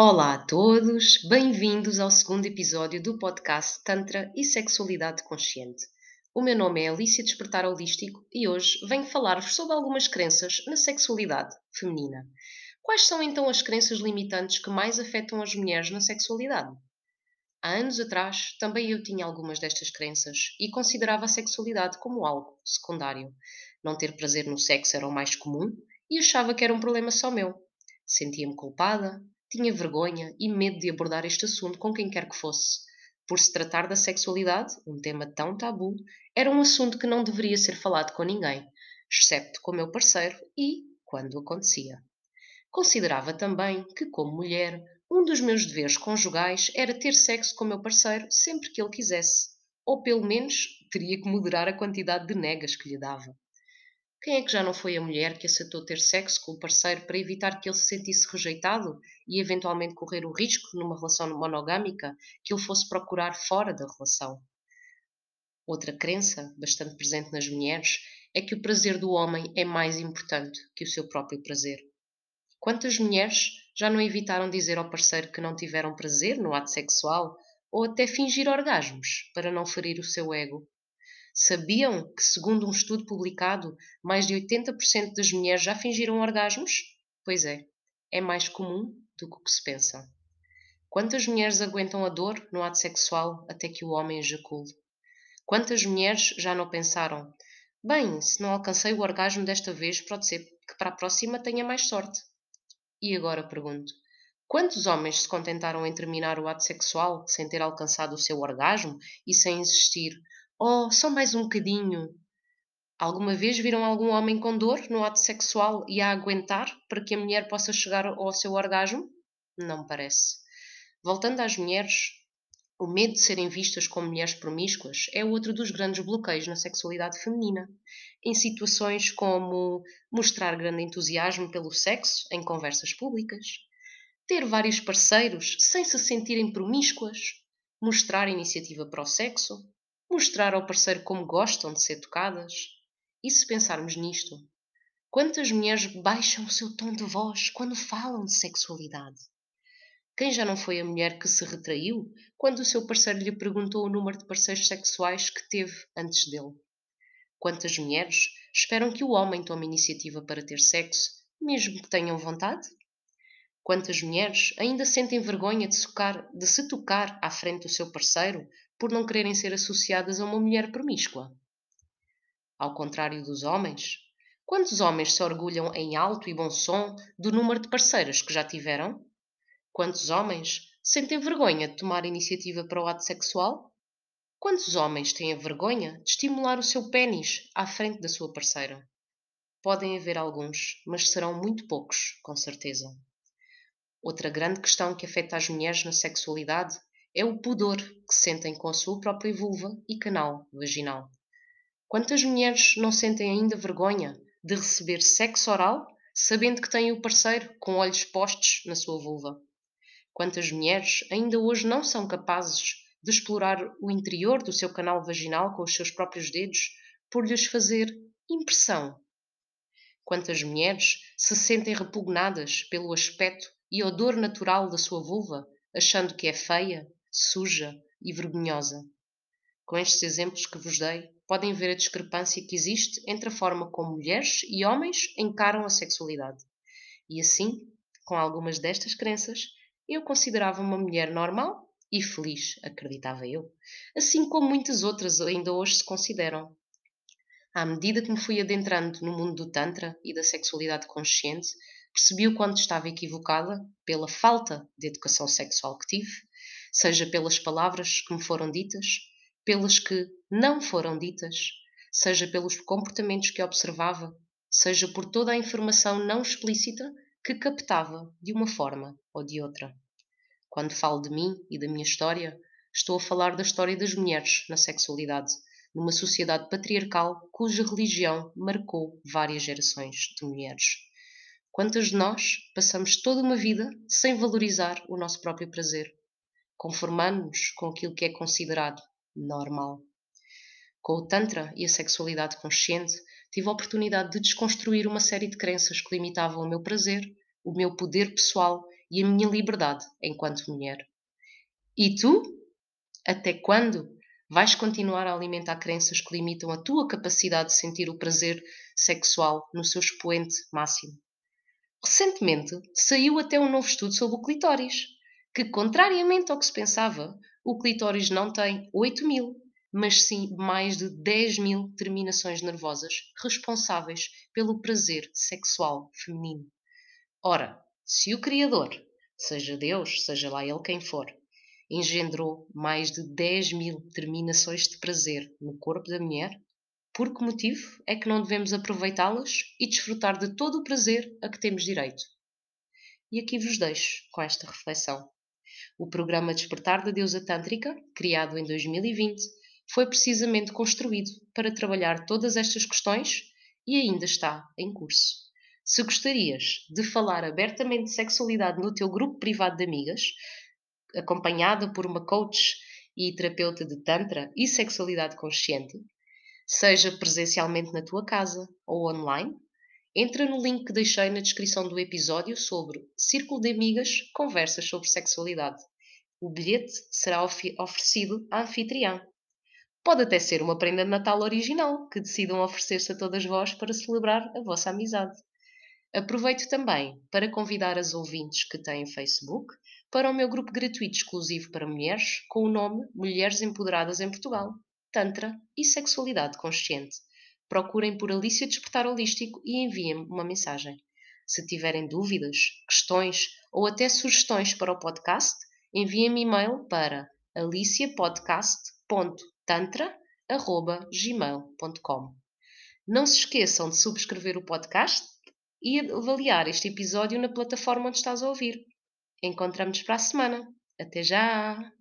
Olá a todos, bem-vindos ao segundo episódio do podcast Tantra e Sexualidade Consciente. O meu nome é Alicia Despertar Holístico e hoje venho falar-vos sobre algumas crenças na sexualidade feminina. Quais são então as crenças limitantes que mais afetam as mulheres na sexualidade? Há anos atrás também eu tinha algumas destas crenças e considerava a sexualidade como algo secundário. Não ter prazer no sexo era o mais comum e achava que era um problema só meu. Sentia-me culpada, tinha vergonha e medo de abordar este assunto com quem quer que fosse. Por se tratar da sexualidade, um tema tão tabu, era um assunto que não deveria ser falado com ninguém, excepto com meu parceiro e quando acontecia. Considerava também que, como mulher, um dos meus deveres conjugais era ter sexo com meu parceiro sempre que ele quisesse, ou pelo menos teria que moderar a quantidade de negas que lhe dava. Quem é que já não foi a mulher que aceitou ter sexo com o parceiro para evitar que ele se sentisse rejeitado e eventualmente correr o risco, numa relação monogâmica, que ele fosse procurar fora da relação? Outra crença, bastante presente nas mulheres, é que o prazer do homem é mais importante que o seu próprio prazer. Quantas mulheres já não evitaram dizer ao parceiro que não tiveram prazer no ato sexual ou até fingir orgasmos para não ferir o seu ego? Sabiam que, segundo um estudo publicado, mais de 80% das mulheres já fingiram orgasmos? Pois é, é mais comum do que o que se pensa. Quantas mulheres aguentam a dor no ato sexual até que o homem ejacule? Quantas mulheres já não pensaram: bem, se não alcancei o orgasmo desta vez, pode ser que para a próxima tenha mais sorte? E agora pergunto: quantos homens se contentaram em terminar o ato sexual sem ter alcançado o seu orgasmo e sem insistir Oh, só mais um bocadinho. Alguma vez viram algum homem com dor no ato sexual e a aguentar para que a mulher possa chegar ao seu orgasmo? Não parece. Voltando às mulheres, o medo de serem vistas como mulheres promíscuas é outro dos grandes bloqueios na sexualidade feminina. Em situações como mostrar grande entusiasmo pelo sexo em conversas públicas, ter vários parceiros sem se sentirem promíscuas, mostrar iniciativa para o sexo, mostrar ao parceiro como gostam de ser tocadas. E se pensarmos nisto, quantas mulheres baixam o seu tom de voz quando falam de sexualidade? Quem já não foi a mulher que se retraiu quando o seu parceiro lhe perguntou o número de parceiros sexuais que teve antes dele? Quantas mulheres esperam que o homem tome iniciativa para ter sexo, mesmo que tenham vontade? Quantas mulheres ainda sentem vergonha de, socar, de se tocar à frente do seu parceiro por não quererem ser associadas a uma mulher promíscua. Ao contrário dos homens, quantos homens se orgulham em alto e bom som do número de parceiras que já tiveram? Quantos homens sentem vergonha de tomar iniciativa para o ato sexual? Quantos homens têm a vergonha de estimular o seu pênis à frente da sua parceira? Podem haver alguns, mas serão muito poucos, com certeza. Outra grande questão que afeta as mulheres na sexualidade é o pudor que sentem com a sua própria vulva e canal vaginal. Quantas mulheres não sentem ainda vergonha de receber sexo oral sabendo que têm o parceiro com olhos postos na sua vulva? Quantas mulheres ainda hoje não são capazes de explorar o interior do seu canal vaginal com os seus próprios dedos por lhes fazer impressão? Quantas mulheres se sentem repugnadas pelo aspecto e odor natural da sua vulva, achando que é feia suja e vergonhosa. Com estes exemplos que vos dei, podem ver a discrepância que existe entre a forma como mulheres e homens encaram a sexualidade. E assim, com algumas destas crenças, eu considerava uma mulher normal e feliz, acreditava eu, assim como muitas outras ainda hoje se consideram. À medida que me fui adentrando no mundo do Tantra e da sexualidade consciente, percebi o quanto estava equivocada pela falta de educação sexual que tive seja pelas palavras que me foram ditas, pelas que não foram ditas, seja pelos comportamentos que observava, seja por toda a informação não explícita que captava de uma forma ou de outra. Quando falo de mim e da minha história, estou a falar da história das mulheres na sexualidade, numa sociedade patriarcal cuja religião marcou várias gerações de mulheres. Quantas de nós passamos toda uma vida sem valorizar o nosso próprio prazer? conformando-nos com aquilo que é considerado normal. Com o Tantra e a sexualidade consciente, tive a oportunidade de desconstruir uma série de crenças que limitavam o meu prazer, o meu poder pessoal e a minha liberdade enquanto mulher. E tu? Até quando vais continuar a alimentar crenças que limitam a tua capacidade de sentir o prazer sexual no seu expoente máximo? Recentemente saiu até um novo estudo sobre o clitóris, que, contrariamente ao que se pensava, o clitóris não tem 8 mil, mas sim mais de 10 mil terminações nervosas responsáveis pelo prazer sexual feminino. Ora, se o Criador, seja Deus, seja lá ele quem for, engendrou mais de 10 mil terminações de prazer no corpo da mulher, por que motivo é que não devemos aproveitá-las e desfrutar de todo o prazer a que temos direito? E aqui vos deixo com esta reflexão. O programa Despertar da Deusa Tântrica, criado em 2020, foi precisamente construído para trabalhar todas estas questões e ainda está em curso. Se gostarias de falar abertamente de sexualidade no teu grupo privado de amigas, acompanhada por uma coach e terapeuta de Tantra e sexualidade consciente, seja presencialmente na tua casa ou online, entra no link que deixei na descrição do episódio sobre Círculo de Amigas Conversas sobre Sexualidade. O bilhete será oferecido à anfitriã. Pode até ser uma prenda de Natal original que decidam oferecer-se a todas vós para celebrar a vossa amizade. Aproveito também para convidar as ouvintes que têm Facebook para o meu grupo gratuito exclusivo para mulheres com o nome Mulheres Empoderadas em Portugal, Tantra e Sexualidade Consciente. Procurem por Alicia Despertar Holístico e enviem-me uma mensagem. Se tiverem dúvidas, questões ou até sugestões para o podcast, enviem-me e-mail para aliciapodcast.tantra.gmail.com Não se esqueçam de subscrever o podcast e avaliar este episódio na plataforma onde estás a ouvir. Encontramos para a semana. Até já!